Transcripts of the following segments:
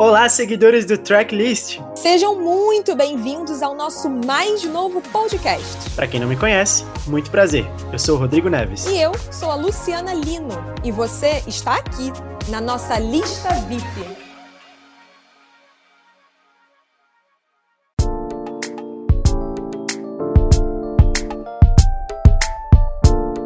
Olá, seguidores do Tracklist! Sejam muito bem-vindos ao nosso mais novo podcast. Para quem não me conhece, muito prazer. Eu sou o Rodrigo Neves. E eu sou a Luciana Lino. E você está aqui na nossa lista VIP.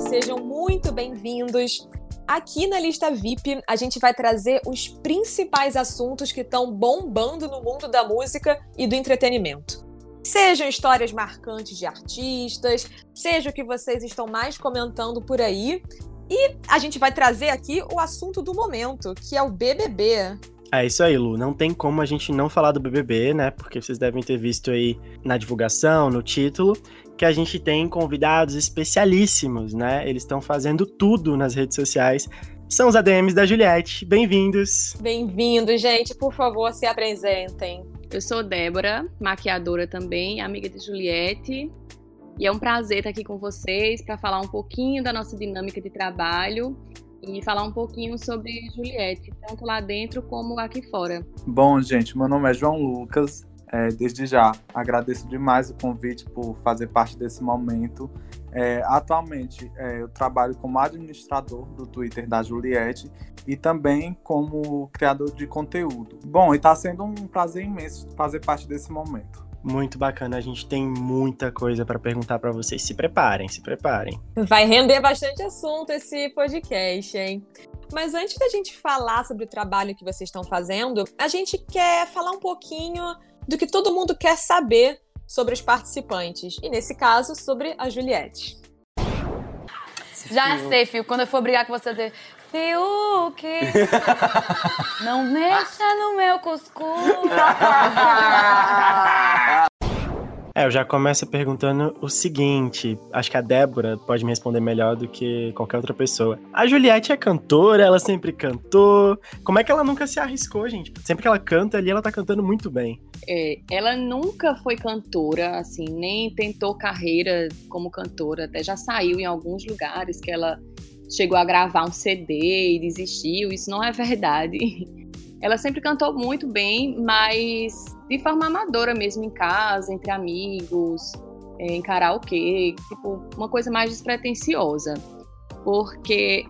Sejam muito bem-vindos Aqui na lista VIP, a gente vai trazer os principais assuntos que estão bombando no mundo da música e do entretenimento. Sejam histórias marcantes de artistas, seja o que vocês estão mais comentando por aí. E a gente vai trazer aqui o assunto do momento, que é o BBB. É isso aí, Lu. Não tem como a gente não falar do BBB, né? Porque vocês devem ter visto aí na divulgação, no título que a gente tem convidados especialíssimos, né? Eles estão fazendo tudo nas redes sociais. São os ADMs da Juliette. Bem-vindos. Bem-vindos, gente. Por favor, se apresentem. Eu sou Débora, maquiadora também, amiga de Juliette. E é um prazer estar aqui com vocês para falar um pouquinho da nossa dinâmica de trabalho e falar um pouquinho sobre Juliette, tanto lá dentro como aqui fora. Bom, gente, meu nome é João Lucas, é, desde já, agradeço demais o convite por fazer parte desse momento. É, atualmente, é, eu trabalho como administrador do Twitter da Juliette e também como criador de conteúdo. Bom, e está sendo um prazer imenso fazer parte desse momento. Muito bacana, a gente tem muita coisa para perguntar para vocês. Se preparem, se preparem. Vai render bastante assunto esse podcast, hein? Mas antes da gente falar sobre o trabalho que vocês estão fazendo, a gente quer falar um pouquinho do que todo mundo quer saber sobre os participantes. E nesse caso, sobre a Juliette. Já sei, Fio. Quando eu for brigar com você, Fiuk, não mexa no meu cuscuz. É, eu já começo perguntando o seguinte: acho que a Débora pode me responder melhor do que qualquer outra pessoa. A Juliette é cantora, ela sempre cantou. Como é que ela nunca se arriscou, gente? Sempre que ela canta ali, ela tá cantando muito bem. É, ela nunca foi cantora, assim, nem tentou carreira como cantora, até já saiu em alguns lugares que ela chegou a gravar um CD e desistiu. Isso não é verdade. Ela sempre cantou muito bem, mas de forma amadora mesmo, em casa, entre amigos, é, em karaokê, tipo, uma coisa mais despretensiosa. Porque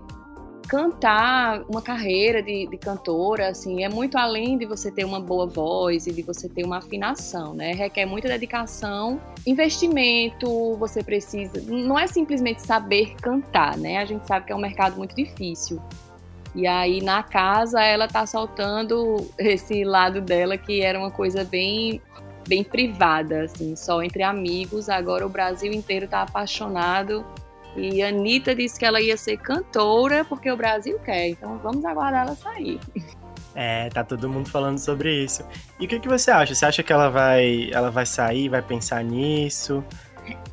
cantar uma carreira de, de, cantora, assim, é muito além de você ter uma boa voz e de você ter uma afinação, né? Requer muita dedicação, investimento, você precisa... Não é simplesmente saber cantar, né? A gente sabe que é um mercado muito difícil. E aí na casa ela tá soltando esse lado dela que era uma coisa bem bem privada, assim, só entre amigos. Agora o Brasil inteiro tá apaixonado. E a Anitta disse que ela ia ser cantora porque o Brasil quer. Então vamos aguardar ela sair. É, tá todo mundo falando sobre isso. E o que, que você acha? Você acha que ela vai, ela vai sair, vai pensar nisso?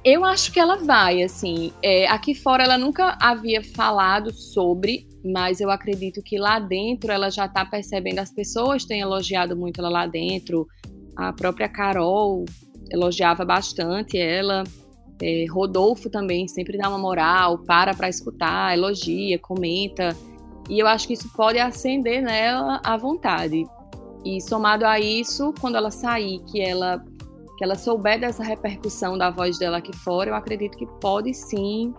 Eu acho que ela vai, assim. É, aqui fora ela nunca havia falado sobre, mas eu acredito que lá dentro ela já está percebendo. As pessoas têm elogiado muito ela lá dentro. A própria Carol elogiava bastante ela. É, Rodolfo também sempre dá uma moral, para para escutar, elogia, comenta. E eu acho que isso pode acender nela a vontade. E somado a isso, quando ela sair, que ela que ela souber dessa repercussão da voz dela aqui fora, eu acredito que pode sim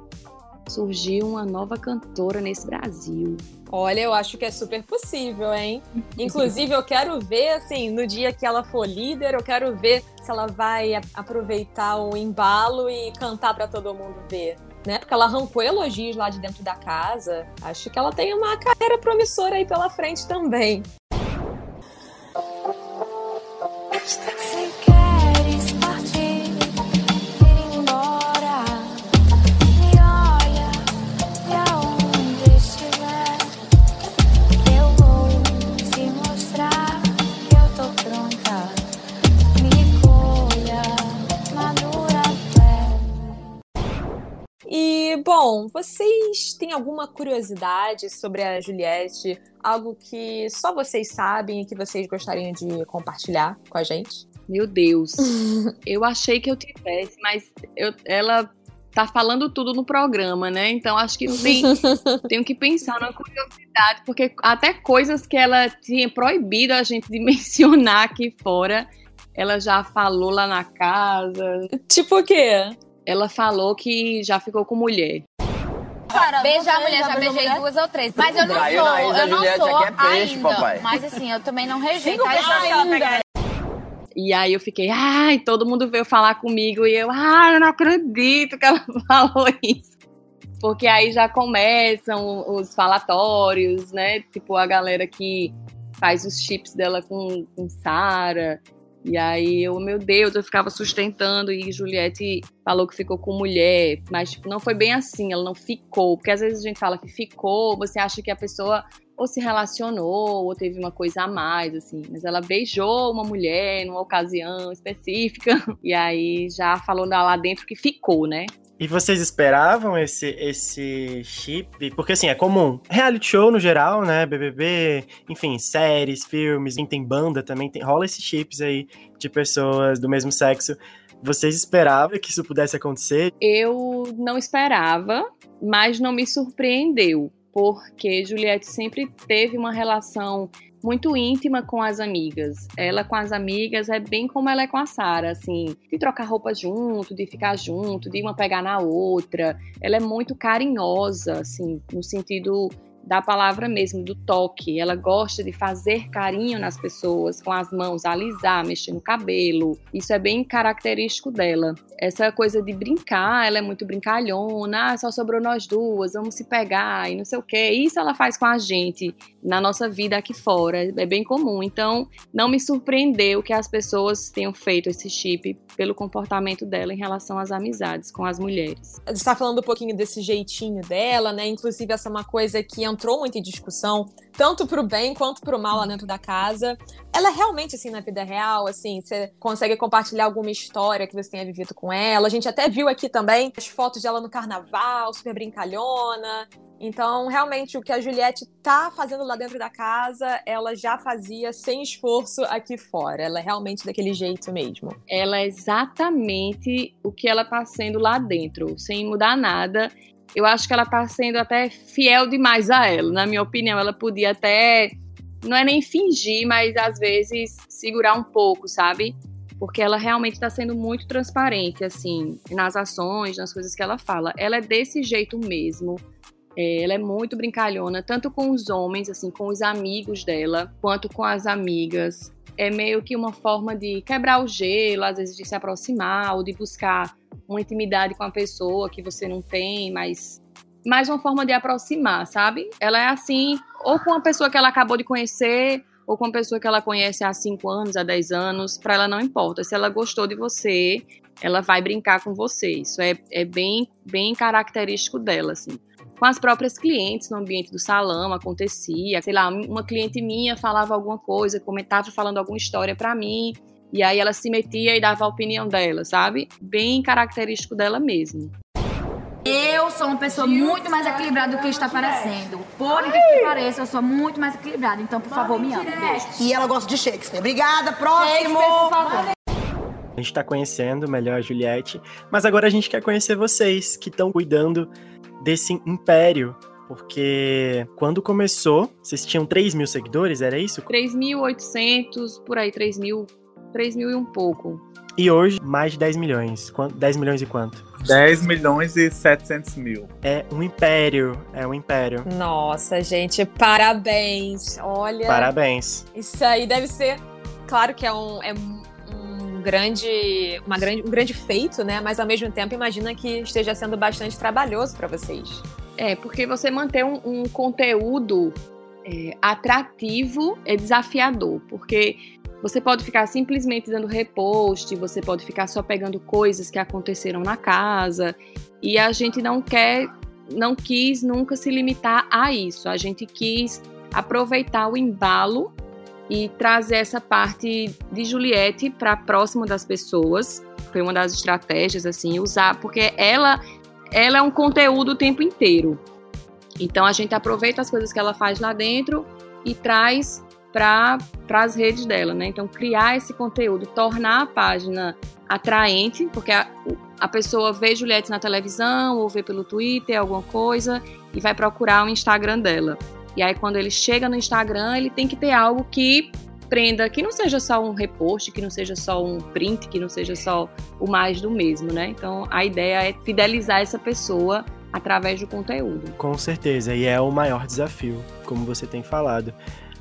surgir uma nova cantora nesse Brasil. Olha, eu acho que é super possível, hein? Inclusive, eu quero ver, assim, no dia que ela for líder, eu quero ver se ela vai aproveitar o embalo e cantar para todo mundo ver. Né? Porque ela arrancou elogios lá de dentro da casa. Acho que ela tem uma carreira promissora aí pela frente também. Bom, vocês têm alguma curiosidade sobre a Juliette? Algo que só vocês sabem e que vocês gostariam de compartilhar com a gente? Meu Deus, eu achei que eu tivesse, mas eu, ela tá falando tudo no programa, né? Então acho que tem, tenho que pensar na curiosidade, porque até coisas que ela tinha proibido a gente de mencionar aqui fora, ela já falou lá na casa. Tipo o quê? Ela falou que já ficou com mulher. Cara, beijar a mulher, já, beijei mulher? duas ou três. Mas eu não sou, eu não sou é peixe, ainda. Papai. Mas assim, eu também não rejeito. Ainda. E aí eu fiquei, ai, todo mundo veio falar comigo e eu, ai, eu não acredito que ela falou isso. Porque aí já começam os falatórios, né? Tipo, a galera que faz os chips dela com, com Sara. E aí eu, meu Deus, eu ficava sustentando e Juliette falou que ficou com mulher, mas tipo, não foi bem assim, ela não ficou, porque às vezes a gente fala que ficou, você acha que a pessoa ou se relacionou, ou teve uma coisa a mais, assim. Mas ela beijou uma mulher numa ocasião específica, e aí já falou lá dentro que ficou, né? E vocês esperavam esse, esse chip? Porque, assim, é comum. Reality show, no geral, né? BBB, enfim, séries, filmes, tem banda também, tem, rola esses chips aí de pessoas do mesmo sexo. Vocês esperavam que isso pudesse acontecer? Eu não esperava, mas não me surpreendeu porque Juliette sempre teve uma relação muito íntima com as amigas. Ela com as amigas é bem como ela é com a Sara, assim, de trocar roupa junto, de ficar junto, de uma pegar na outra. Ela é muito carinhosa, assim, no sentido da palavra mesmo, do toque. Ela gosta de fazer carinho nas pessoas com as mãos, alisar, mexer no cabelo. Isso é bem característico dela. Essa coisa de brincar, ela é muito brincalhona. Ah, só sobrou nós duas, vamos se pegar e não sei o quê. Isso ela faz com a gente na nossa vida aqui fora. É bem comum. Então, não me surpreendeu que as pessoas tenham feito esse chip pelo comportamento dela em relação às amizades com as mulheres. Você está falando um pouquinho desse jeitinho dela, né? Inclusive, essa é uma coisa que entrou muito em discussão, tanto pro bem quanto pro mal lá dentro da casa. Ela é realmente, assim, na vida real, assim, você consegue compartilhar alguma história que você tenha vivido com ela. A gente até viu aqui também as fotos dela no carnaval, super brincalhona. Então, realmente, o que a Juliette tá fazendo lá dentro da casa, ela já fazia sem esforço aqui fora. Ela é realmente daquele jeito mesmo. Ela é exatamente o que ela tá sendo lá dentro, sem mudar nada. Eu acho que ela tá sendo até fiel demais a ela. Na minha opinião, ela podia até. Não é nem fingir, mas às vezes segurar um pouco, sabe? porque ela realmente está sendo muito transparente, assim, nas ações, nas coisas que ela fala. Ela é desse jeito mesmo. É, ela é muito brincalhona, tanto com os homens, assim, com os amigos dela, quanto com as amigas. É meio que uma forma de quebrar o gelo, às vezes de se aproximar, ou de buscar uma intimidade com a pessoa que você não tem, mas mais uma forma de aproximar, sabe? Ela é assim, ou com uma pessoa que ela acabou de conhecer, ou com uma pessoa que ela conhece há 5 anos, há 10 anos, para ela não importa. Se ela gostou de você, ela vai brincar com você. Isso é, é bem, bem característico dela, assim com as próprias clientes no ambiente do salão, acontecia. Sei lá, uma cliente minha falava alguma coisa, comentava falando alguma história para mim, e aí ela se metia e dava a opinião dela, sabe? Bem característico dela mesmo. Eu sou uma pessoa muito mais equilibrada do que está parecendo. Por que pareça, eu sou muito mais equilibrada. Então, por favor, me ame. Beijo. E ela gosta de Shakespeare. Obrigada, próximo! por favor. A gente está conhecendo melhor a Juliette, mas agora a gente quer conhecer vocês que estão cuidando desse império. Porque quando começou, vocês tinham 3 mil seguidores, era isso? 3.800, por aí, 3 mil, 3 mil e um pouco. E hoje, mais de 10 milhões. 10 milhões e quanto? 10 milhões e 700 mil. É um império, é um império. Nossa, gente, parabéns. Olha. Parabéns. Isso aí deve ser. Claro que é um, é grande, uma grande, um grande feito, né? Mas ao mesmo tempo imagina que esteja sendo bastante trabalhoso para vocês. É, porque você manter um, um conteúdo é, atrativo é desafiador, porque você pode ficar simplesmente dando repost, você pode ficar só pegando coisas que aconteceram na casa, e a gente não quer, não quis nunca se limitar a isso. A gente quis aproveitar o embalo e trazer essa parte de Juliette para próximo das pessoas. Foi uma das estratégias, assim, usar, porque ela, ela é um conteúdo o tempo inteiro. Então a gente aproveita as coisas que ela faz lá dentro e traz para as redes dela, né? Então criar esse conteúdo, tornar a página atraente, porque a, a pessoa vê Juliette na televisão ou vê pelo Twitter alguma coisa e vai procurar o Instagram dela. E aí quando ele chega no Instagram, ele tem que ter algo que prenda, que não seja só um repost, que não seja só um print, que não seja só o mais do mesmo, né? Então a ideia é fidelizar essa pessoa através do conteúdo. Com certeza, e é o maior desafio, como você tem falado.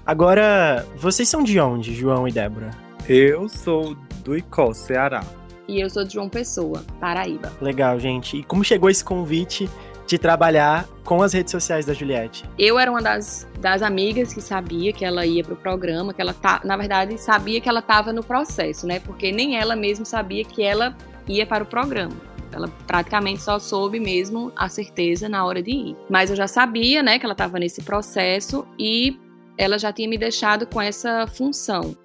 Agora, vocês são de onde, João e Débora? Eu sou do Icó, Ceará. E eu sou de João Pessoa, Paraíba. Legal, gente. E como chegou esse convite de trabalhar com as redes sociais da Juliette? Eu era uma das, das amigas que sabia que ela ia pro programa, que ela tá, na verdade, sabia que ela estava no processo, né? Porque nem ela mesma sabia que ela ia para o programa. Ela praticamente só soube mesmo a certeza na hora de ir. Mas eu já sabia, né, que ela estava nesse processo e ela já tinha me deixado com essa função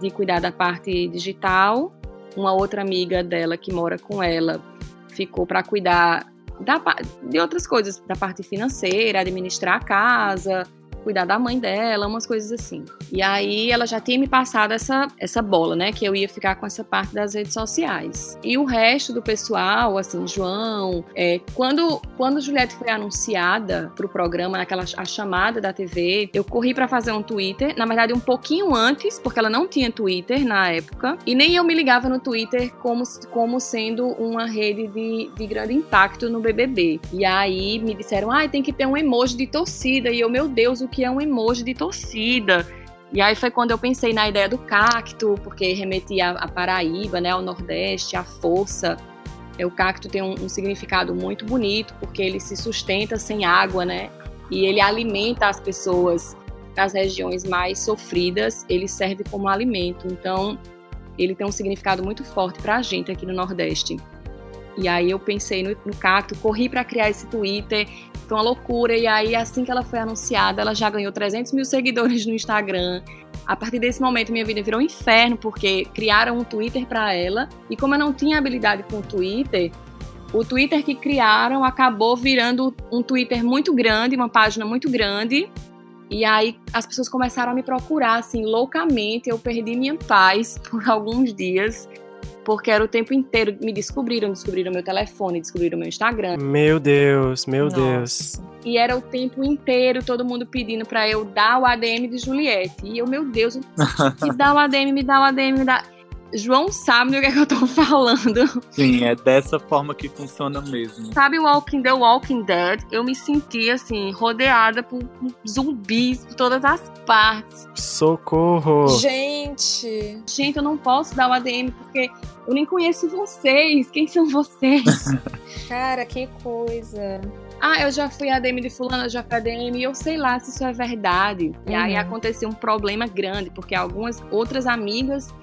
de cuidar da parte digital. Uma outra amiga dela que mora com ela ficou para cuidar da, de outras coisas, da parte financeira, administrar a casa, cuidar da mãe dela, umas coisas assim. E aí ela já tinha me passado essa, essa bola, né? Que eu ia ficar com essa parte das redes sociais. E o resto do pessoal, assim, João, é, quando, quando Juliette foi anunciada pro programa, naquela a chamada da TV, eu corri para fazer um Twitter, na verdade um pouquinho antes, porque ela não tinha Twitter na época, e nem eu me ligava no Twitter como, como sendo uma rede de, de grande impacto no BBB. E aí me disseram, ah, tem que ter um emoji de torcida, e eu, meu Deus, o que é um emoji de torcida. E aí foi quando eu pensei na ideia do cacto, porque remetia a Paraíba, né, ao Nordeste, à força. O cacto tem um, um, significado muito bonito, porque ele se sustenta sem água, né? E ele alimenta as pessoas das regiões mais sofridas, ele serve como alimento. Então, ele tem um significado muito forte para a gente aqui no Nordeste. E aí eu pensei no, no cacto, corri para criar esse Twitter, foi uma loucura. E aí, assim que ela foi anunciada, ela já ganhou 300 mil seguidores no Instagram. A partir desse momento, minha vida virou um inferno, porque criaram um Twitter para ela. E como eu não tinha habilidade com o Twitter, o Twitter que criaram acabou virando um Twitter muito grande, uma página muito grande. E aí as pessoas começaram a me procurar assim loucamente. Eu perdi minha paz por alguns dias porque era o tempo inteiro me descobriram, descobriram meu telefone, descobriram meu Instagram. Meu Deus, meu Nossa. Deus. E era o tempo inteiro todo mundo pedindo para eu dar o ADM de Juliette. E eu, meu Deus, me dá o ADM, me dá o ADM, me dá. João sabe do que, é que eu tô falando. Sim, é dessa forma que funciona mesmo. Sabe o Walking The Walking Dead? Eu me senti assim, rodeada por zumbis por todas as partes. Socorro! Gente! Gente, eu não posso dar o ADM porque eu nem conheço vocês. Quem são vocês? Cara, que coisa. Ah, eu já fui ADM de fulano, eu já fui ADM, e eu sei lá se isso é verdade. Uhum. E aí uhum. aconteceu um problema grande, porque algumas outras amigas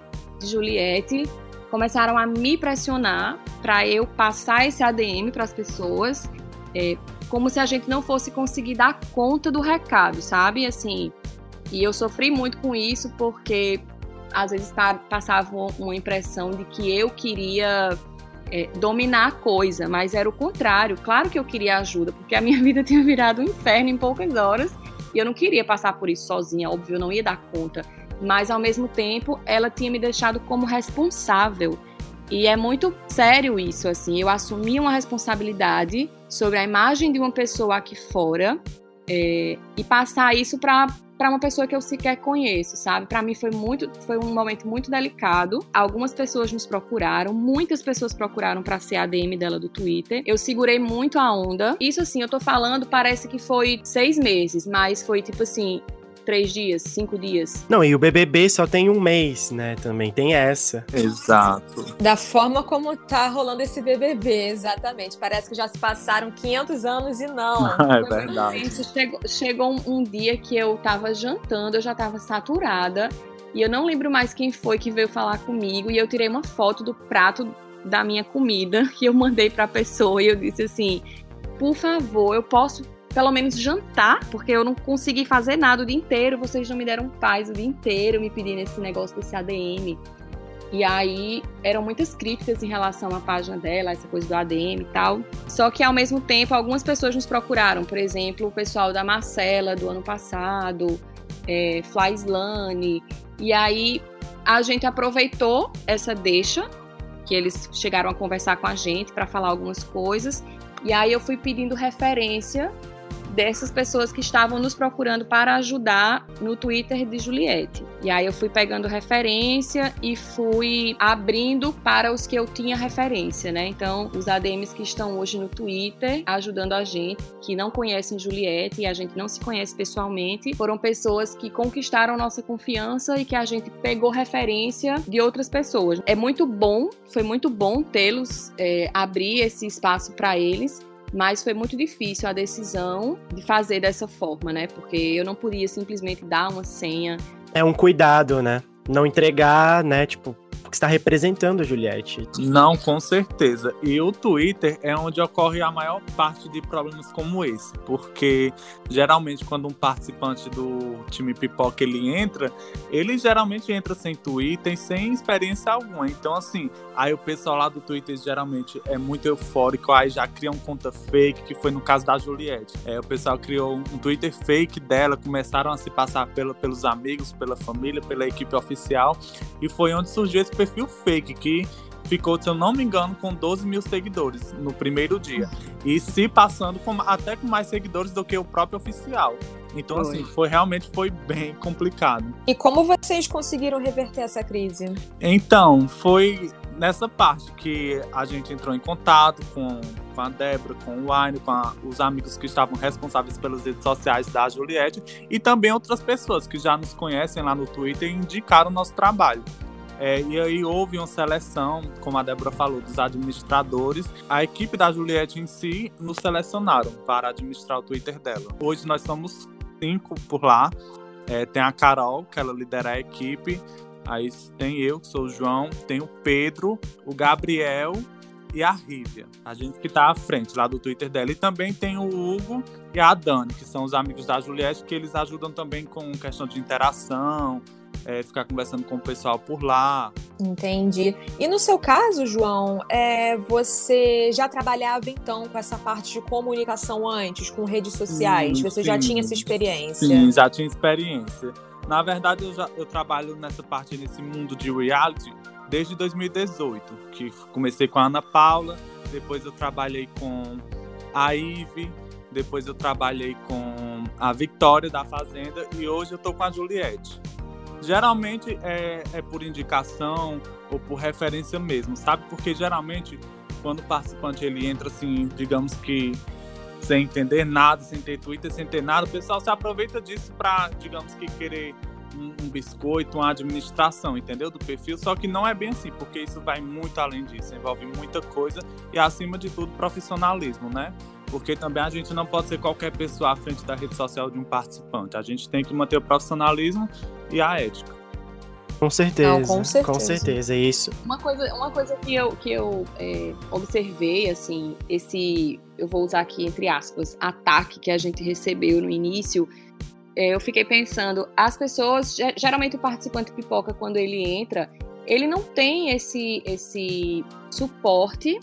Juliette começaram a me pressionar para eu passar esse ADM para as pessoas, é, como se a gente não fosse conseguir dar conta do recado, sabe? Assim, e eu sofri muito com isso porque às vezes passava uma impressão de que eu queria é, dominar a coisa, mas era o contrário. Claro que eu queria ajuda, porque a minha vida tinha virado um inferno em poucas horas e eu não queria passar por isso sozinha, óbvio, eu não ia dar conta mas ao mesmo tempo ela tinha me deixado como responsável. E é muito sério isso, assim. Eu assumi uma responsabilidade sobre a imagem de uma pessoa aqui fora é, e passar isso para para uma pessoa que eu sequer conheço, sabe? Para mim foi muito, foi um momento muito delicado. Algumas pessoas nos procuraram, muitas pessoas procuraram para ser ADM dela do Twitter. Eu segurei muito a onda. Isso assim, eu tô falando, parece que foi seis meses, mas foi tipo assim, três dias, cinco dias. Não, e o BBB só tem um mês, né? Também tem essa. Exato. Da forma como tá rolando esse BBB, exatamente. Parece que já se passaram 500 anos e não. é verdade. Chegou, chegou um, um dia que eu tava jantando, eu já tava saturada. E eu não lembro mais quem foi que veio falar comigo. E eu tirei uma foto do prato da minha comida que eu mandei pra pessoa. E eu disse assim: por favor, eu posso pelo menos jantar, porque eu não consegui fazer nada o dia inteiro, vocês não me deram paz o dia inteiro me pedindo esse negócio desse ADM. E aí eram muitas críticas em relação à página dela, essa coisa do ADM e tal. Só que ao mesmo tempo algumas pessoas nos procuraram, por exemplo, o pessoal da Marcela do ano passado, é, Flyslane. E aí a gente aproveitou essa deixa que eles chegaram a conversar com a gente para falar algumas coisas. E aí eu fui pedindo referência dessas pessoas que estavam nos procurando para ajudar no Twitter de Juliette. E aí eu fui pegando referência e fui abrindo para os que eu tinha referência, né? Então, os ADMs que estão hoje no Twitter ajudando a gente, que não conhecem Juliette e a gente não se conhece pessoalmente, foram pessoas que conquistaram nossa confiança e que a gente pegou referência de outras pessoas. É muito bom, foi muito bom tê-los, é, abrir esse espaço para eles mas foi muito difícil a decisão de fazer dessa forma, né? Porque eu não podia simplesmente dar uma senha. É um cuidado, né? Não entregar, né? Tipo, que está representando a Juliette. Não, com certeza. E o Twitter é onde ocorre a maior parte de problemas como esse, porque geralmente quando um participante do time pipoca ele entra, ele geralmente entra sem Twitter, sem experiência alguma. Então assim, aí o pessoal lá do Twitter geralmente é muito eufórico, aí já cria um conta fake, que foi no caso da Juliette. É, o pessoal criou um Twitter fake dela, começaram a se passar pelo, pelos amigos, pela família, pela equipe oficial, e foi onde surgiu esse perfil fake que ficou, se eu não me engano, com 12 mil seguidores no primeiro dia. E se passando com, até com mais seguidores do que o próprio oficial. Então, foi. assim, foi realmente foi bem complicado. E como vocês conseguiram reverter essa crise? Então, foi nessa parte que a gente entrou em contato com, com a Débora, com o Wine, com a, os amigos que estavam responsáveis pelas redes sociais da Juliette e também outras pessoas que já nos conhecem lá no Twitter e indicaram o nosso trabalho. É, e aí houve uma seleção, como a Débora falou, dos administradores. A equipe da Juliette em si nos selecionaram para administrar o Twitter dela. Hoje nós somos cinco por lá. É, tem a Carol, que ela lidera a equipe. Aí tem eu, que sou o João, tem o Pedro, o Gabriel e a Rívia, a gente que está à frente lá do Twitter dela. E também tem o Hugo e a Dani, que são os amigos da Juliette, que eles ajudam também com questão de interação, é, ficar conversando com o pessoal por lá. Entendi. E no seu caso, João, é, você já trabalhava então com essa parte de comunicação antes, com redes sociais? Sim, você sim. já tinha essa experiência? Sim, já tinha experiência. Na verdade, eu, já, eu trabalho nessa parte, nesse mundo de reality, desde 2018, que comecei com a Ana Paula, depois eu trabalhei com a Ive, depois eu trabalhei com a Victoria da Fazenda e hoje eu tô com a Juliette. Geralmente é, é por indicação ou por referência mesmo, sabe? Porque geralmente quando o participante ele entra assim, digamos que sem entender nada, sem ter Twitter, sem ter nada, o pessoal se aproveita disso para, digamos que querer um, um, biscoito, uma administração, entendeu? Do perfil, só que não é bem assim, porque isso vai muito além disso, envolve muita coisa e acima de tudo profissionalismo, né? Porque também a gente não pode ser qualquer pessoa à frente da rede social de um participante. A gente tem que manter o profissionalismo e a ética. Com certeza, não, com certeza, com certeza, isso. Uma coisa, uma coisa que eu, que eu é, observei, assim, esse, eu vou usar aqui entre aspas, ataque que a gente recebeu no início, é, eu fiquei pensando, as pessoas, geralmente o participante pipoca, quando ele entra, ele não tem esse, esse suporte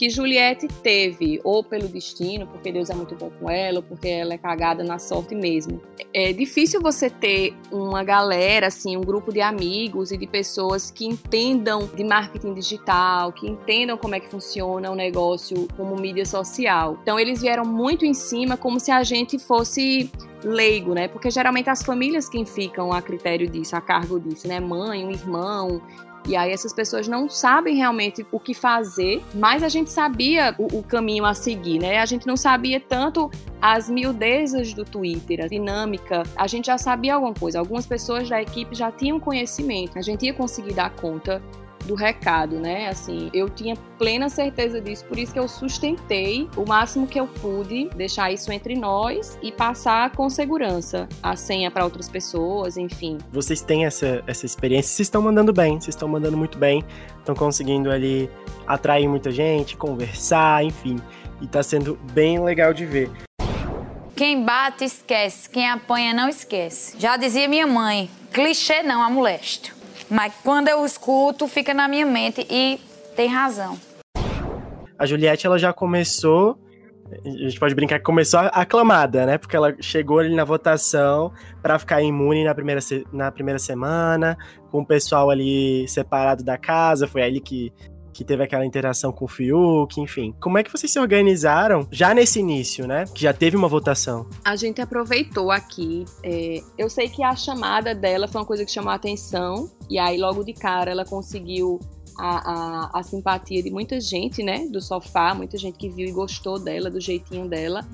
que Juliette teve, ou pelo destino, porque Deus é muito bom com ela, ou porque ela é cagada na sorte mesmo. É difícil você ter uma galera, assim, um grupo de amigos e de pessoas que entendam de marketing digital, que entendam como é que funciona o negócio como mídia social. Então eles vieram muito em cima como se a gente fosse leigo, né? Porque geralmente as famílias quem ficam a critério disso, a cargo disso, né? Mãe, um irmão, e aí essas pessoas não sabem realmente o que fazer, mas a gente sabia o, o, caminho a seguir, né? A gente não sabia tanto as miudezas do Twitter, a dinâmica. A gente já sabia alguma coisa. Algumas pessoas da equipe já tinham conhecimento. A gente ia conseguir dar conta do recado, né? Assim, eu tinha plena certeza disso, por isso que eu sustentei o máximo que eu pude deixar isso entre nós e passar com segurança a senha para outras pessoas, enfim. Vocês têm essa, essa experiência, vocês estão mandando bem, vocês estão mandando muito bem, estão conseguindo ali atrair muita gente, conversar, enfim. E tá sendo bem legal de ver. Quem bate, esquece. Quem apanha, não esquece. Já dizia minha mãe, clichê não, amolesto. Mas quando eu escuto, fica na minha mente e tem razão. A Juliette, ela já começou a gente pode brincar que começou aclamada, né? Porque ela chegou ali na votação para ficar imune na primeira, na primeira semana, com o pessoal ali separado da casa. Foi ali que que teve aquela interação com o Fiuk, enfim. Como é que vocês se organizaram já nesse início, né? Que já teve uma votação. A gente aproveitou aqui. É, eu sei que a chamada dela foi uma coisa que chamou a atenção, e aí logo de cara ela conseguiu a, a, a, simpatia de muita gente, né? Do sofá, muita gente que viu e gostou dela, do jeitinho dela.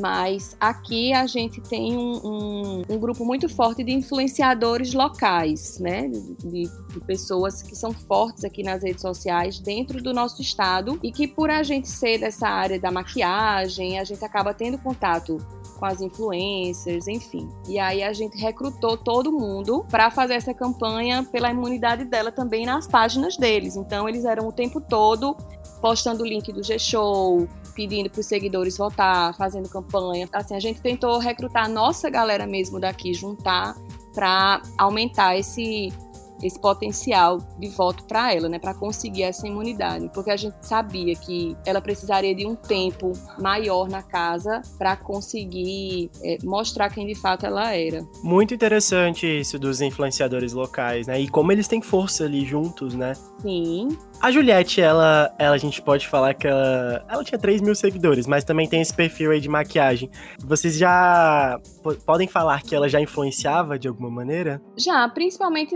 Mas aqui a gente tem um, um, um grupo muito forte de influenciadores locais, né? De, de, pessoas que são fortes aqui nas redes sociais dentro do nosso estado e que, por a gente ser dessa área da maquiagem, a gente acaba tendo contato com as influencers, enfim. E aí a gente recrutou todo mundo para fazer essa campanha pela imunidade dela também nas páginas deles. Então eles eram o tempo todo postando o link do G-Show, pedindo para os seguidores votar, fazendo campanha. Assim, a gente tentou recrutar a nossa galera mesmo daqui, juntar para aumentar esse esse potencial de voto para ela, né, para conseguir essa imunidade, porque a gente sabia que ela precisaria de um tempo maior na casa para conseguir é, mostrar quem de fato ela era. Muito interessante isso dos influenciadores locais, né, e como eles têm força ali juntos, né? Sim. A Juliette, ela, ela, a gente pode falar que ela, ela tinha 3 mil seguidores, mas também tem esse perfil aí de maquiagem. Vocês já podem falar que ela já influenciava de alguma maneira? Já, principalmente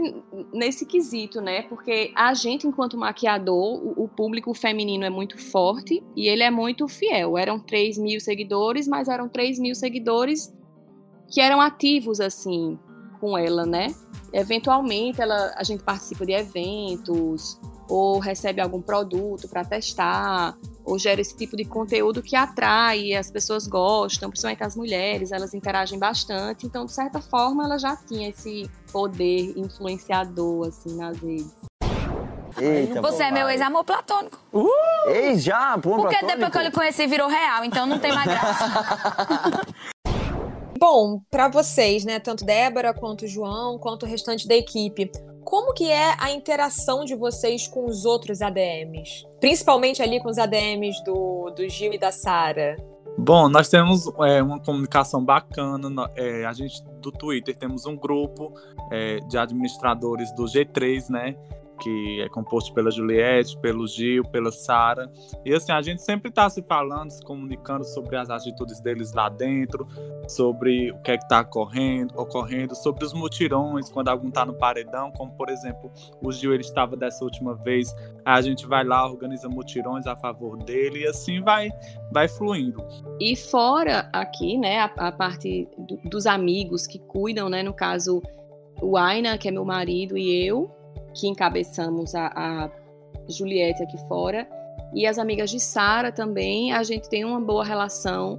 nesse quesito, né? Porque a gente, enquanto maquiador, o, o público feminino é muito forte e ele é muito fiel. Eram 3 mil seguidores, mas eram 3 mil seguidores que eram ativos, assim, com ela, né? Eventualmente, ela, a gente participa de eventos, ou recebe algum produto para testar, ou gera esse tipo de conteúdo que atrai, as pessoas gostam, principalmente as mulheres, elas interagem bastante. Então, de certa forma, ela já tinha esse poder influenciador assim nas redes. Eita, Você é meu ex-amor platônico. Uh! Ex já? Pô, Porque platônico? depois que eu lhe conheci virou real, então não tem mais graça. Bom, para vocês, né, tanto Débora quanto João, quanto o restante da equipe, como que é a interação de vocês com os outros ADMs? Principalmente ali com os ADMs do, do Gil e da Sara. Bom, nós temos é, uma comunicação bacana. É, a gente do Twitter temos um grupo é, de administradores do G3, né? Que é composto pela Juliette, pelo Gil, pela Sara. E assim, a gente sempre está se falando, se comunicando sobre as atitudes deles lá dentro, sobre o que é que está ocorrendo, ocorrendo, sobre os mutirões, quando algum está no paredão, como por exemplo, o Gil ele estava dessa última vez, a gente vai lá, organiza mutirões a favor dele e assim vai vai fluindo. E fora aqui, né, a, a parte do, dos amigos que cuidam, né, no caso o Aina, que é meu marido, e eu, que encabeçamos a, a Juliette aqui fora, e as amigas de Sara também, a gente tem uma boa relação,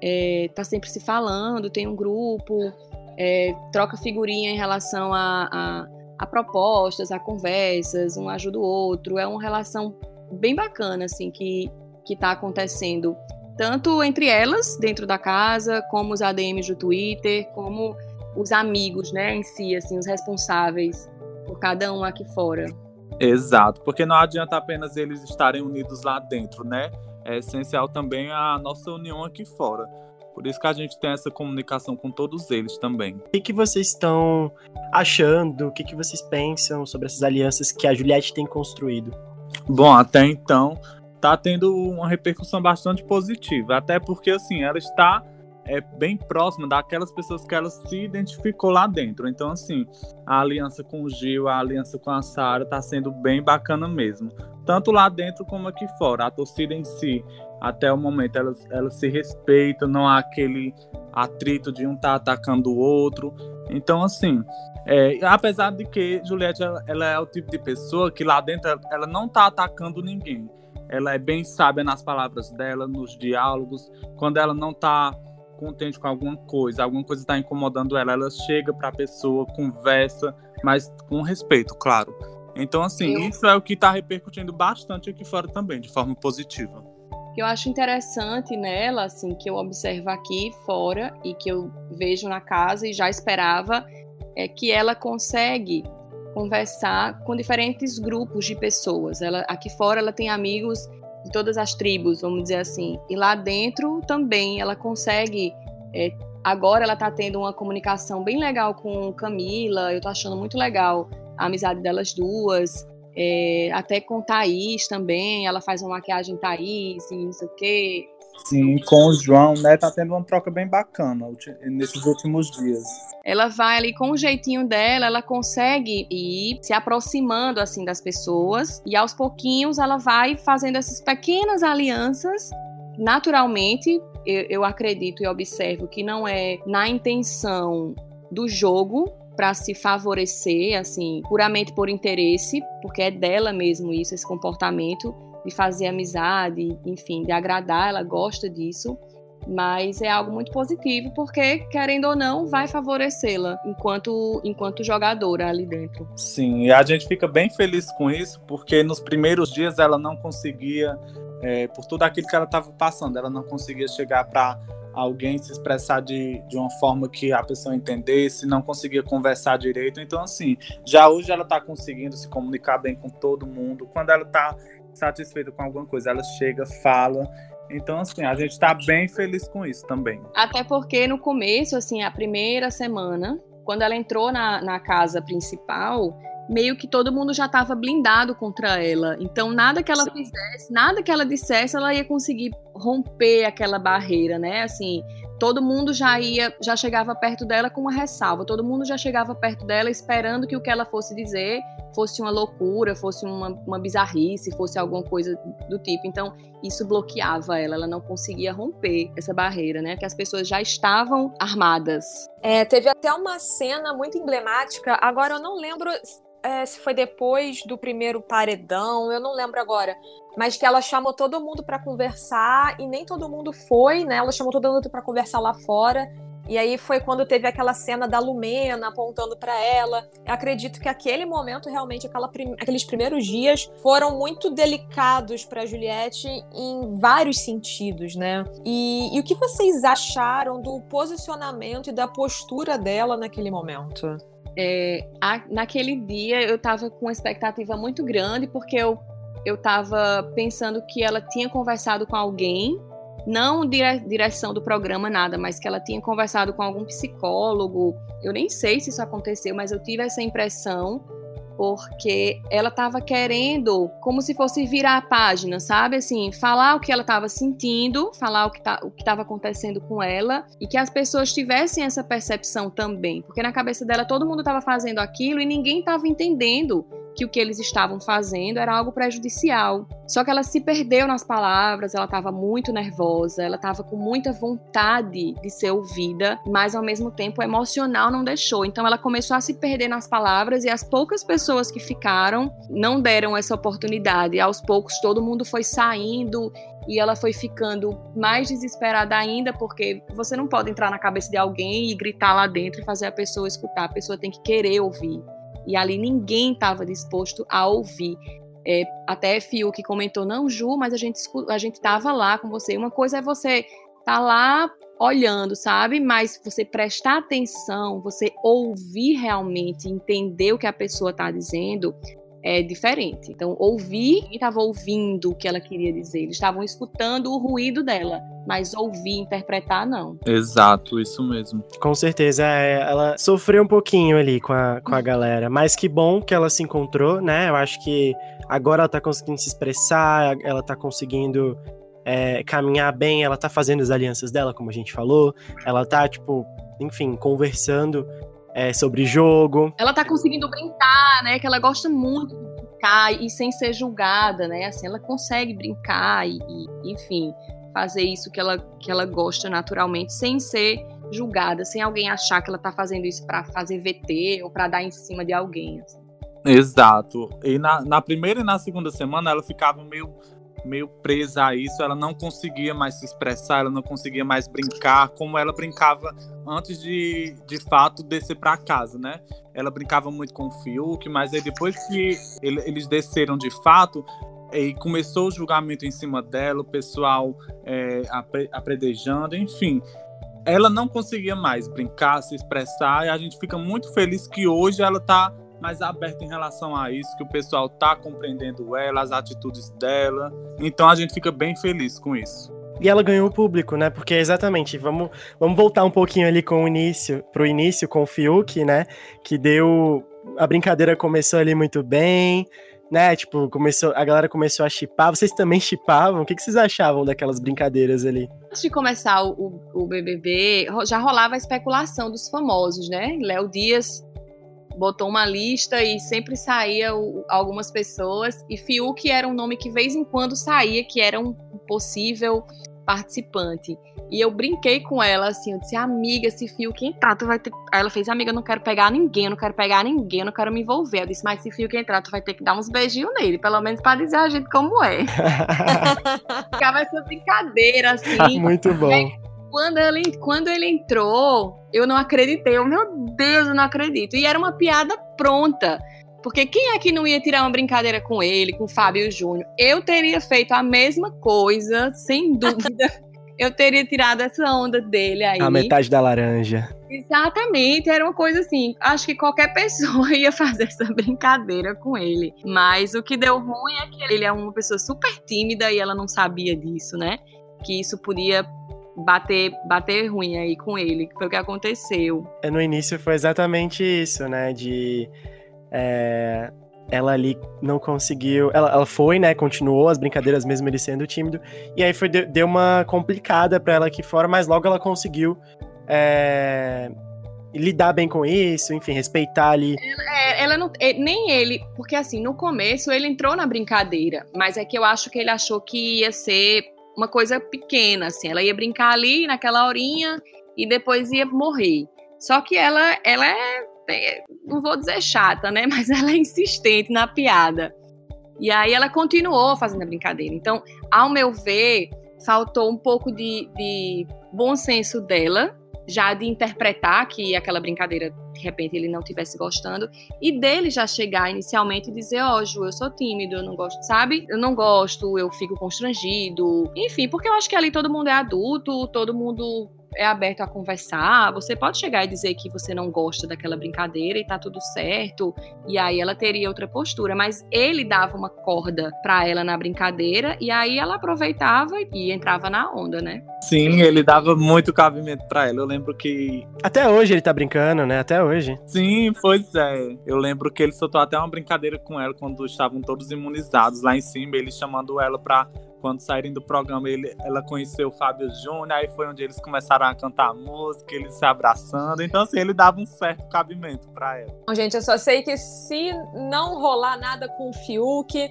é, tá sempre se falando, tem um grupo, é, troca figurinha em relação a, a, a, propostas, a conversas, um ajuda o outro, é uma relação bem bacana, assim, que, que tá acontecendo, tanto entre elas, dentro da casa, como os ADMs do Twitter, como os amigos, né, em si, assim, os responsáveis por cada um aqui fora. Exato, porque não adianta apenas eles estarem unidos lá dentro, né? É essencial também a nossa união aqui fora. Por isso que a gente tem essa comunicação com todos eles também. O que, que vocês estão achando? O que, que vocês pensam sobre essas alianças que a Juliette tem construído? Bom, até então tá tendo uma repercussão bastante positiva, até porque assim, ela está é bem próxima daquelas pessoas que ela se identificou lá dentro. Então, assim, a aliança com o Gil, a aliança com a Sara tá sendo bem bacana mesmo. Tanto lá dentro como aqui fora. A torcida em si, até o momento, elas, elas se respeitam, não há aquele atrito de um tá atacando o outro. Então, assim, é, apesar de que Juliette ela, ela, é o tipo de pessoa que lá dentro ela, ela não tá atacando ninguém. Ela é bem sábia nas palavras dela, nos diálogos. Quando ela não tá contente com alguma coisa, alguma coisa está incomodando ela, ela chega para a pessoa, conversa, mas com respeito, claro. Então, assim, eu... isso é o que está repercutindo bastante aqui fora também, de forma positiva. eu acho interessante nela, assim, que eu observo aqui fora e que eu vejo na casa e já esperava, é que ela consegue conversar com diferentes grupos de pessoas. Ela aqui fora ela tem amigos de todas as tribos, vamos dizer assim. E lá dentro também ela consegue. É, agora ela está tendo uma comunicação bem legal com Camila, eu estou achando muito legal a amizade delas duas. É, até com Thaís também, ela faz uma maquiagem Thaís e não sei o quê. Sim, com o João, né? Tá tendo uma troca bem bacana nesses últimos dias. Ela vai ali com o jeitinho dela, ela consegue ir se aproximando assim das pessoas e aos pouquinhos ela vai fazendo essas pequenas alianças naturalmente. Eu, eu acredito e observo que não é na intenção do jogo, para se favorecer, assim, puramente por interesse, porque é dela mesmo isso, esse comportamento de fazer amizade, enfim, de agradar, ela gosta disso. Mas é algo muito positivo, porque, querendo ou não, vai favorecê-la enquanto, enquanto jogadora ali dentro. Sim, e a gente fica bem feliz com isso, porque nos primeiros dias ela não conseguia, é, por tudo aquilo que ela estava passando, ela não conseguia chegar para alguém se expressar de, de uma forma que a pessoa entendesse, não conseguia conversar direito. Então, assim, já hoje ela está conseguindo se comunicar bem com todo mundo. Quando ela está satisfeita com alguma coisa, ela chega, fala. Então, assim, a gente está bem feliz com isso também. Até porque no começo, assim, a primeira semana, quando ela entrou na, na casa principal, meio que todo mundo já estava blindado contra ela. Então, nada que ela Sim. fizesse, nada que ela dissesse, ela ia conseguir romper aquela barreira, né? Assim, todo mundo já ia, já chegava perto dela com uma ressalva. Todo mundo já chegava perto dela esperando que o que ela fosse dizer fosse uma loucura, fosse uma, uma bizarrice, fosse alguma coisa do tipo. Então, isso bloqueava ela, ela não conseguia romper essa barreira, né? Que as pessoas já estavam armadas. É, teve até uma cena muito emblemática. Agora eu não lembro é, se foi depois do primeiro paredão, eu não lembro agora. Mas que ela chamou todo mundo para conversar e nem todo mundo foi, né? Ela chamou todo mundo para conversar lá fora. E aí foi quando teve aquela cena da Lumena apontando para ela. Eu acredito que aquele momento, realmente, aquela prim... aqueles primeiros dias foram muito delicados para Juliette em vários sentidos, né? E... e o que vocês acharam do posicionamento e da postura dela naquele momento? É, a, naquele dia eu estava com uma expectativa muito grande, porque eu, eu estava pensando que ela tinha conversado com alguém, não dire, direção do programa, nada, mas que ela tinha conversado com algum psicólogo. Eu nem sei se isso aconteceu, mas eu tive essa impressão porque ela estava querendo, como se fosse virar a página, sabe? Assim, falar o que ela estava sentindo, falar o que tá, estava acontecendo com ela e que as pessoas tivessem essa percepção também, porque na cabeça dela todo mundo estava fazendo aquilo e ninguém estava entendendo que o que eles estavam fazendo era algo prejudicial. Só que ela se perdeu nas palavras, ela estava muito nervosa, ela estava com muita vontade de ser ouvida, mas ao mesmo tempo emocional não deixou. Então ela começou a se perder nas palavras e as poucas pessoas que ficaram não deram essa oportunidade. Aos poucos todo mundo foi saindo e ela foi ficando mais desesperada ainda, porque você não pode entrar na cabeça de alguém e gritar lá dentro e fazer a pessoa escutar, a pessoa tem que querer ouvir. E ali ninguém estava disposto a ouvir. É, até Fio que comentou, não, Ju, mas a gente a gente estava lá com você. Uma coisa é você tá lá olhando, sabe? Mas você prestar atenção, você ouvir realmente, entender o que a pessoa está dizendo, é diferente. Então, ouvir, quem estava ouvindo o que ela queria dizer, eles estavam escutando o ruído dela, mas ouvir, interpretar, não. Exato, isso mesmo. Com certeza, é, ela sofreu um pouquinho ali com a, com a galera, mas que bom que ela se encontrou, né? Eu acho que agora ela tá conseguindo se expressar, ela tá conseguindo é, caminhar bem, ela tá fazendo as alianças dela, como a gente falou, ela tá, tipo, enfim, conversando é, sobre jogo. Ela tá conseguindo brincar, né? Que ela gosta muito de brincar e sem ser julgada, né? Assim, ela consegue brincar e, e enfim, fazer isso que ela, que ela gosta naturalmente, sem ser julgada, sem alguém achar que ela tá fazendo isso para fazer VT ou para dar em cima de alguém. Assim. Exato. E na, na primeira e na segunda semana ela ficava meio meio presa a isso, ela não conseguia mais se expressar, ela não conseguia mais brincar como ela brincava antes de, de fato, descer para casa, né? Ela brincava muito com o Fiuk, mas aí depois que ele, eles desceram de fato, e começou o julgamento em cima dela, o pessoal é, apre, apredejando, enfim. Ela não conseguia mais brincar, se expressar, e a gente fica muito feliz que hoje ela está mais aberta em relação a isso, que o pessoal tá compreendendo ela, as atitudes dela. Então a gente fica bem feliz com isso. E ela ganhou o público, né? Porque exatamente, vamos, vamos voltar um pouquinho ali com o início, pro início com o Fiuk, né? Que deu. A brincadeira começou ali muito bem. Né? Tipo, começou, a galera começou a chipar. Vocês também chipavam? O que, que vocês achavam daquelas brincadeiras ali? Antes de começar o, o, BBB, já rolava a especulação dos famosos, né? Léo Dias botou uma lista e sempre saía o, algumas pessoas. E Fiuk era um nome que, vez em quando, saía, que era um possível participante. E eu brinquei com ela, assim, eu disse, amiga, se fio que entrar, tu vai ter. Aí ela fez, amiga, eu não quero pegar ninguém, eu não quero pegar ninguém, eu não quero me envolver. Eu disse, mas se fio que entrar, tu vai ter que dar uns beijinhos nele, pelo menos pra dizer a gente como é. Ficava essa brincadeira, assim. Muito bom. Aí, quando ele, quando ele entrou, eu não acreditei. Eu, meu Deus, eu não acredito. E era uma piada pronta. Porque quem é que não ia tirar uma brincadeira com ele, com o Fábio Júnior? Eu teria feito a mesma coisa, sem dúvida. Eu teria tirado essa onda dele aí. A metade da laranja. Exatamente, era uma coisa assim. Acho que qualquer pessoa ia fazer essa brincadeira com ele. Mas o que deu ruim é que ele é uma pessoa super tímida e ela não sabia disso, né? Que isso podia bater, bater ruim aí com ele, que foi o que aconteceu. É, no início foi exatamente isso, né? De. É, ela ali não conseguiu. Ela, ela foi, né? Continuou as brincadeiras, mesmo ele sendo tímido. E aí foi, deu uma complicada para ela aqui fora, mas logo ela conseguiu. É, lidar bem com isso, enfim, respeitar ali. Ela, é, ela não, é, nem ele, porque assim, no começo ele entrou na brincadeira, mas é que eu acho que ele achou que ia ser uma coisa pequena, assim, ela ia brincar ali naquela horinha e depois ia morrer. Só que ela, ela é não vou dizer chata, né? Mas ela é insistente na piada. E aí ela continuou fazendo a brincadeira. Então, ao meu ver, faltou um pouco de, de bom senso dela, já de interpretar que aquela brincadeira, de repente, ele não estivesse gostando, e dele já chegar inicialmente e dizer, ó, oh, Ju, eu sou tímido, eu não gosto, sabe? Eu não gosto, eu fico constrangido. Enfim, porque eu acho que ali todo mundo é adulto, todo mundo é aberto a conversar, você pode chegar e dizer que você não gosta daquela brincadeira e tá tudo certo, e aí ela teria outra postura, mas ele dava uma corda para ela na brincadeira e aí ela aproveitava e entrava na onda, né? Sim, ele dava muito cabimento para ela. Eu lembro que até hoje ele tá brincando, né? Até hoje. Sim, pois é. Eu lembro que ele soltou até uma brincadeira com ela quando estavam todos imunizados lá em cima, ele chamando ela para quando saírem do programa, ele, ela conheceu o Fábio Júnior, aí foi onde eles começaram a cantar música, eles se abraçando. Então, assim, ele dava um certo cabimento pra ela. Bom, gente, eu só sei que se não rolar nada com o Fiuk,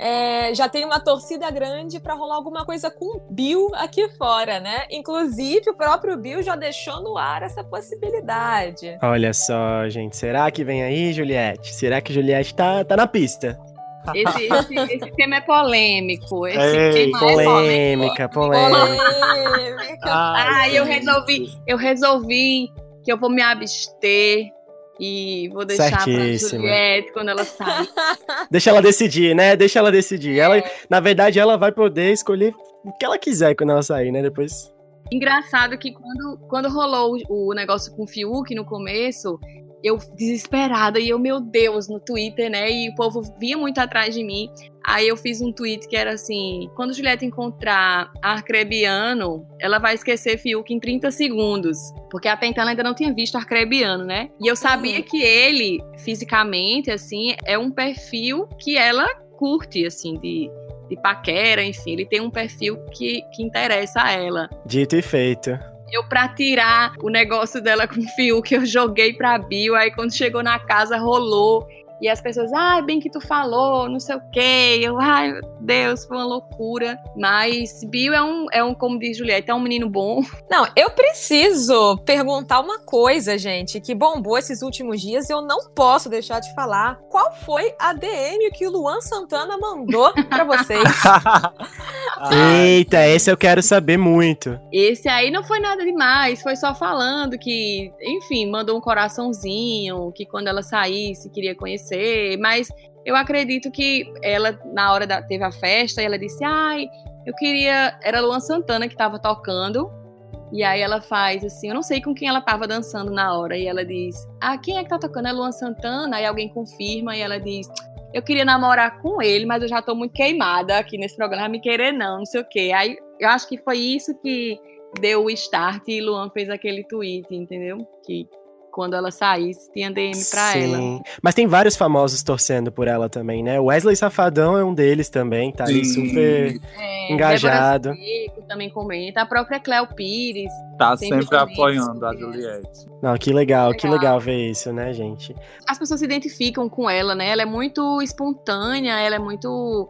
é, já tem uma torcida grande para rolar alguma coisa com o Bill aqui fora, né? Inclusive, o próprio Bill já deixou no ar essa possibilidade. Olha só, gente. Será que vem aí, Juliette? Será que Juliette tá, tá na pista? Esse, esse, esse, tema é polêmico. Esse Ei, tema polêmica, é polêmica, polêmica. Ah, eu resolvi, eu resolvi que eu vou me abster e vou deixar Certíssima. pra Juliette quando ela sai. Deixa ela decidir, né? Deixa ela decidir. É. Ela, na verdade, ela vai poder escolher o que ela quiser quando ela sair, né? Depois. Engraçado que quando, quando rolou o, o negócio com o Fiuk no começo, eu desesperada e eu, meu Deus, no Twitter, né? E o povo vinha muito atrás de mim. Aí eu fiz um tweet que era assim: quando Julieta encontrar Arcrebiano, ela vai esquecer Fiuk em 30 segundos. Porque até então ela ainda não tinha visto Arcrebiano, né? E eu sabia uhum. que ele, fisicamente, assim, é um perfil que ela curte, assim, de, de paquera, enfim. Ele tem um perfil que, que interessa a ela. Dito e feito. Eu, pra tirar o negócio dela com o fio que eu joguei pra Bill, aí quando chegou na casa rolou. E as pessoas, ah, bem que tu falou, não sei o quê. Eu, ai, meu Deus, foi uma loucura. Mas Bill é um, é um como diz Julieta, é um menino bom. Não, eu preciso perguntar uma coisa, gente, que bombou esses últimos dias e eu não posso deixar de falar. Qual foi a DM que o Luan Santana mandou para vocês? Eita, esse eu quero saber muito. Esse aí não foi nada demais, foi só falando que, enfim, mandou um coraçãozinho, que quando ela saísse queria conhecer acontecer, mas eu acredito que ela, na hora da. teve a festa, e ela disse: ai, eu queria. Era Luan Santana que estava tocando. E aí ela faz assim, eu não sei com quem ela estava dançando na hora. E ela diz: Ah, quem é que tá tocando? É Luan Santana? Aí alguém confirma e ela diz: Eu queria namorar com ele, mas eu já tô muito queimada aqui nesse programa, me querer não, não sei o quê. Aí eu acho que foi isso que deu o start e Luan fez aquele tweet, entendeu? Que quando ela saísse, tinha DM pra ela. Sim. Mas tem vários famosos torcendo por ela também, né? Wesley Safadão é um deles também, tá ali Sim. super É, engajado. Seco também comenta. A própria Cléo Pires. Tá Sempre sempre, apoiando a Juliette. Não, que legal, que Legal. legal ver isso, né, gente? As pessoas se identificam com ela, né? Ela é muito espontânea, ela é muito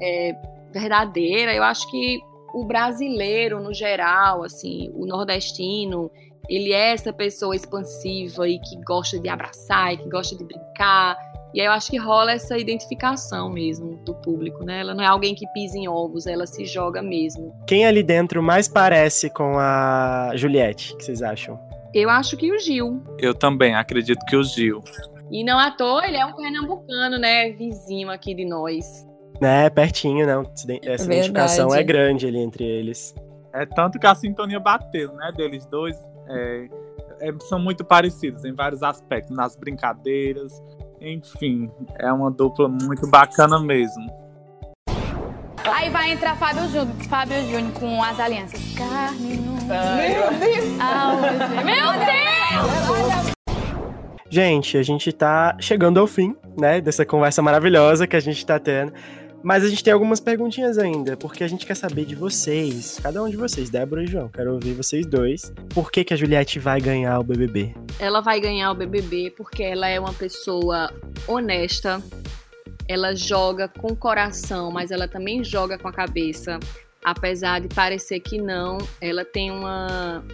é, verdadeira. Eu acho que o brasileiro, no geral, assim, o nordestino, ele é essa pessoa expansiva e que gosta de abraçar e que gosta de brincar. E aí eu acho que rola essa identificação mesmo do público, né? Ela não é alguém que pisa em ovos, ela se joga mesmo. Quem ali dentro mais parece com a Juliette, que vocês acham? Eu acho que o Gil. Eu também acredito que o Gil. E não à toa, ele é um pernambucano, né? Vizinho aqui de nós. Né, pertinho, não. Essa Verdade. identificação é grande ali entre eles. É tanto que a sintonia bateu, né? Deles dois. É, é, são muito parecidos em vários aspectos, nas brincadeiras. Enfim, é uma dupla muito bacana mesmo. Aí vai entrar Fábio Júnior, Fábio Júnior com as alianças. Carne no... Meu Deus! Meu Deus! Gente, a gente tá chegando ao fim, né, dessa conversa maravilhosa que a gente tá tendo. Mas a gente tem algumas perguntinhas ainda, porque a gente quer saber de vocês, cada um de vocês, Débora e João. Quero ouvir vocês dois. Por que, que a Juliette vai ganhar o BBB? Ela vai ganhar o BBB porque ela é uma pessoa honesta. Ela joga com coração, mas ela também joga com a cabeça. Apesar de parecer que não, ela tem uma,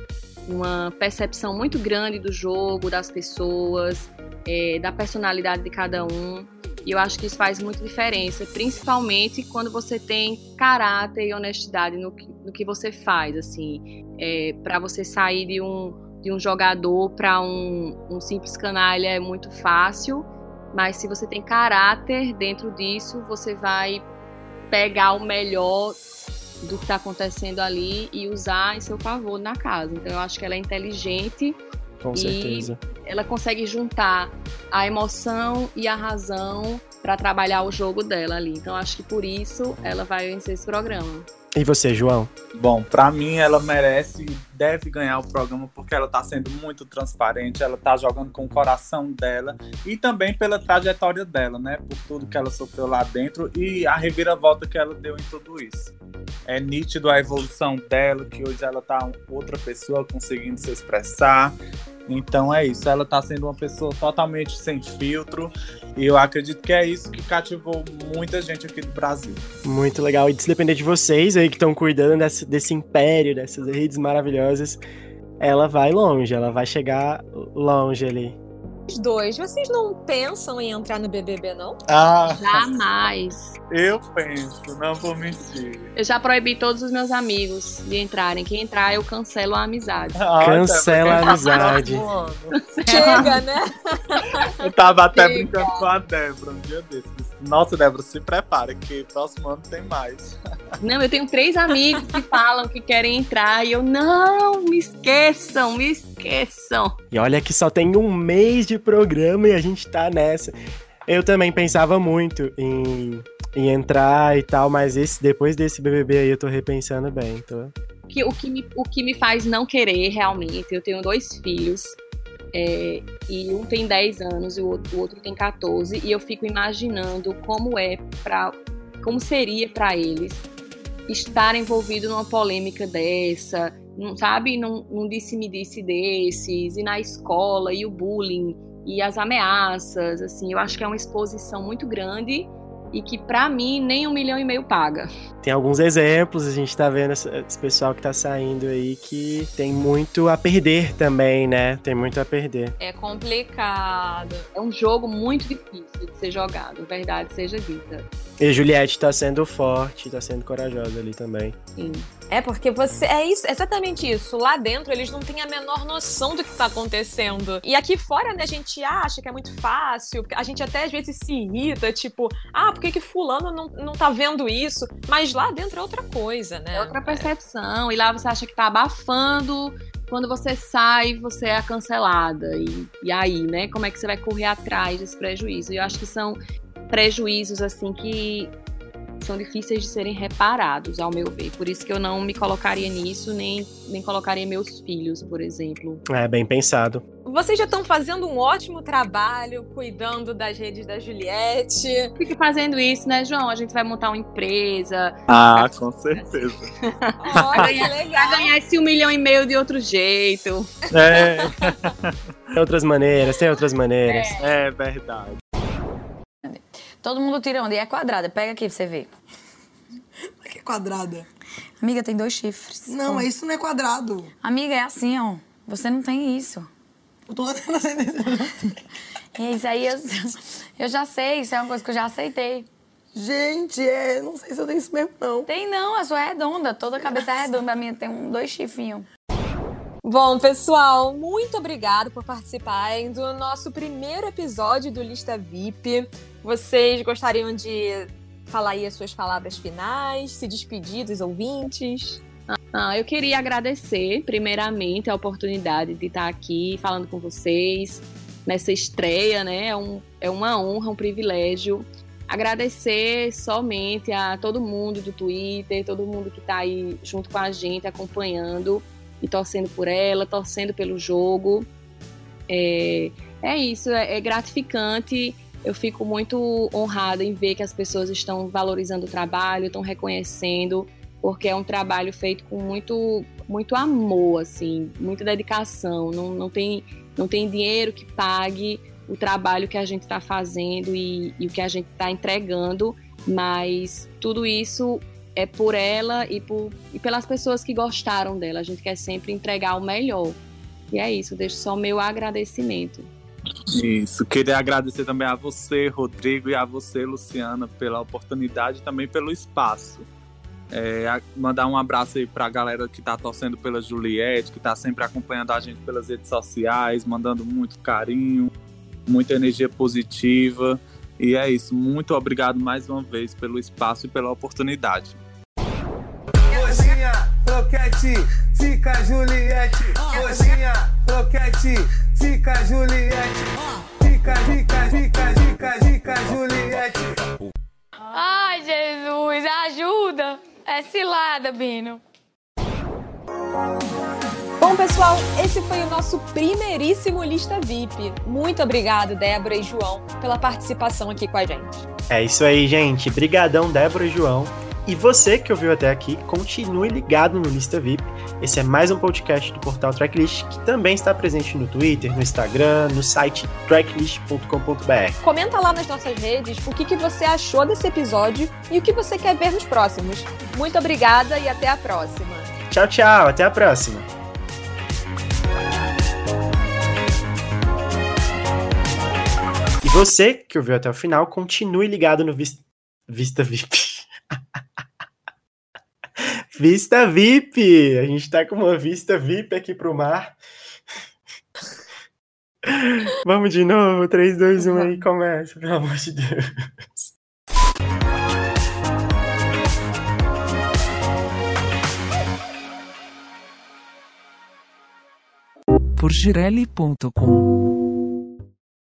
uma percepção muito grande do jogo, das pessoas, é, da personalidade de cada um. E eu acho que isso faz muita diferença, principalmente quando você tem caráter e honestidade no que, no que você faz, assim, é, para você sair de um, de um jogador para um, um simples canalha é muito fácil, mas se você tem caráter dentro disso, você vai pegar o melhor do que está acontecendo ali e usar em seu favor na casa. Então eu acho que ela é inteligente Com E- certeza. ela consegue juntar a emoção e a razão para trabalhar o jogo dela ali. Então acho que por isso ela vai vencer esse programa. E você, João? Bom, pra mim ela merece e deve ganhar o programa porque ela tá sendo muito transparente, ela tá jogando com o coração dela e também pela trajetória dela, né? Por tudo que ela sofreu lá dentro e a reviravolta que ela deu em tudo isso. É nítido a evolução dela, que hoje ela tá outra pessoa conseguindo se expressar. Então é isso, ela tá sendo uma pessoa totalmente sem filtro e eu acredito que é isso que cativou muita gente aqui do Brasil. Muito legal. E se depender de vocês aí que estão cuidando desse, desse império, dessas redes maravilhosas, ela vai longe, ela vai chegar longe ali. Os dois, vocês não pensam em entrar no BBB, não? Ah, Jamais. eu penso, não vou mentir. Eu já proibi todos os meus amigos de entrarem. Quem entrar, eu cancelo a amizade. Ai, Cancela Débora, a amizade. próximo ano. Chega, né? Eu tava até Chega. brincando com a Débora um dia desses. Nossa, Débora, se prepara, que próximo ano tem mais. Não, eu tenho três amigos que falam que querem entrar e eu, não, me esqueçam, me esqueçam. E olha que só tem um mês de programa e a gente tá nessa. Eu também pensava muito em, em entrar e tal, mas esse, depois desse BBB aí eu tô repensando bem. Tô... que, o, que me, o que me faz não querer realmente, eu tenho dois filhos, é, e um tem 10 anos e o outro, o outro tem 14, e eu fico imaginando como é para como seria para eles estar envolvido numa polêmica dessa, não, sabe, num, num disse-me-disse desses, e na escola, e o bullying, e as ameaças, assim, eu acho que é uma exposição muito grande e que para mim nem um milhão e meio paga. Tem alguns exemplos, a gente tá vendo esse, esse pessoal que tá saindo aí que tem muito a perder também, né? Tem muito a perder. É complicado. É um jogo muito difícil de ser jogado, verdade seja dita. E Juliette tá sendo forte, tá sendo corajosa ali também. Sim. É porque você. É isso, exatamente isso. Lá dentro eles não têm a menor noção do que tá acontecendo. E aqui fora, né, a gente acha que é muito fácil. A gente até às vezes se irrita, tipo, ah, por que, que fulano não, não tá vendo isso? Mas lá dentro é outra coisa, né? É outra percepção. E lá você acha que tá abafando. Quando você sai, você é a cancelada. E, e aí, né? Como é que você vai correr atrás desse prejuízo? E eu acho que são prejuízos, assim, que são difíceis de serem reparados, ao meu ver. Por isso que eu não me colocaria nisso, nem, nem colocaria meus filhos, por exemplo. É, bem pensado. Vocês já estão fazendo um ótimo trabalho cuidando das redes da Juliette. Fique fazendo isso, né, João? A gente vai montar uma empresa. Ah, com certeza. Olha, que legal. Vai ganhar esse um milhão e meio de outro jeito. É. tem outras maneiras, tem outras maneiras. É verdade. Todo mundo tira onda e é quadrada. Pega aqui pra você ver. Que é quadrada. Amiga, tem dois chifres. Não, mas isso não é quadrado. Amiga, é assim, ó. Você não tem isso. Eu tô essa E isso aí eu, eu já sei, isso é uma coisa que eu já aceitei. Gente, é, não sei se eu tenho isso mesmo, não. Tem não, a sua é redonda, toda a cabeça é redonda, a minha tem um, dois chifrinhos. Bom, pessoal, muito obrigado por participarem do nosso primeiro episódio do Lista VIP. Vocês gostariam de falar aí as suas palavras finais, se despedir dos ouvintes? Ah, eu queria agradecer, primeiramente, a oportunidade de estar aqui falando com vocês nessa estreia, né? É, um, é uma honra, um privilégio. Agradecer somente a todo mundo do Twitter, todo mundo que está aí junto com a gente, acompanhando e torcendo por ela, torcendo pelo jogo. É, é isso, é, é gratificante. Eu fico muito honrada em ver que as pessoas estão valorizando o trabalho, estão reconhecendo, porque é um trabalho feito com muito, muito amor, assim, muita dedicação. Não, não, tem, não tem dinheiro que pague o trabalho que a gente está fazendo e, e o que a gente está entregando, mas tudo isso é por ela e, por, e pelas pessoas que gostaram dela. A gente quer sempre entregar o melhor. E é isso, deixo só meu agradecimento. Isso, queria agradecer também a você, Rodrigo, e a você, Luciana, pela oportunidade e também pelo espaço. É, mandar um abraço aí pra galera que tá torcendo pela Juliette, que tá sempre acompanhando a gente pelas redes sociais, mandando muito carinho, muita energia positiva. E é isso, muito obrigado mais uma vez pelo espaço e pela oportunidade. Coxinha, croquete, fica Juliette. Coxinha, croquete, fica Juliette. Fica, fica, fica, fica, fica Juliette. Ai, Jesus, ajuda! É cilada, Bino. Bom, pessoal, esse foi o nosso primeiríssimo Lista VIP. Muito obrigado, Débora e João, pela participação aqui com a gente. É isso aí, gente. Brigadão, Débora e João. E você que ouviu até aqui, continue ligado no Lista VIP. Esse é mais um podcast do portal Tracklist, que também está presente no Twitter, no Instagram, no site tracklist.com.br. Comenta lá nas nossas redes o que, que você achou desse episódio e o que você quer ver nos próximos. Muito obrigada e até a próxima. Tchau, tchau. Até a próxima. E você que ouviu até o final, continue ligado no Vis- Vista VIP. Vista VIP! A gente tá com uma vista VIP aqui pro mar. Vamos de novo, 3, 2, 1 aí, começa, pelo amor de Deus. por girelli.com